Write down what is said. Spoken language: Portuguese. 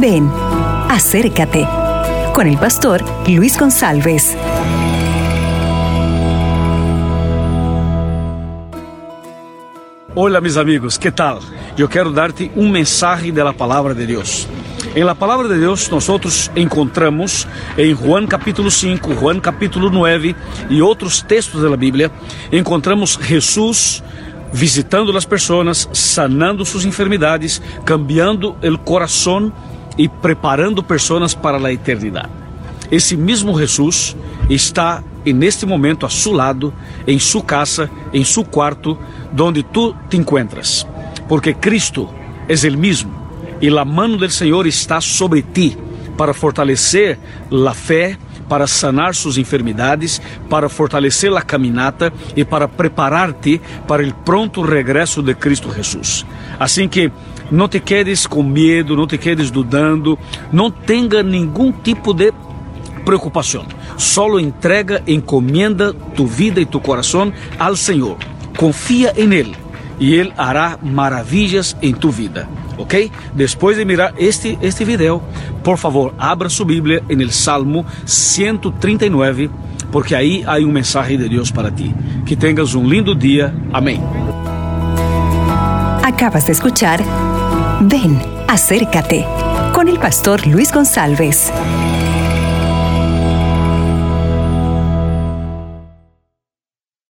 Ven, acércate con el pastor Luis González. Hola mis amigos, ¿qué tal? Yo quiero darte un mensaje de la palabra de Dios. En la palabra de Dios nosotros encontramos en Juan capítulo 5, Juan capítulo 9 y otros textos de la Biblia, encontramos Jesús visitando as pessoas, sanando suas enfermidades, cambiando o coração e preparando pessoas para a eternidade. Esse mesmo Jesus está neste momento a seu lado, em sua casa, em seu quarto, onde tu te encuentras, porque Cristo é o mesmo e a mão do Senhor está sobre ti para fortalecer a fé para sanar suas enfermidades, para fortalecer a caminata e para preparar-te para o pronto regresso de Cristo Jesus. Assim que não te quedes com medo, não te quedes dudando, não tenha nenhum tipo de preocupação. Solo entrega, encomenda tu vida e tu coração ao Senhor. Confia em Ele e Ele hará maravilhas em tu vida ok? Depois de mirar este, este video, por favor, abra sua Bíblia em Salmo 139, porque aí há um mensagem de Deus para ti. Que tenhas um lindo dia. Amém. Acabas de escuchar Ven, acércate con el pastor Luis González.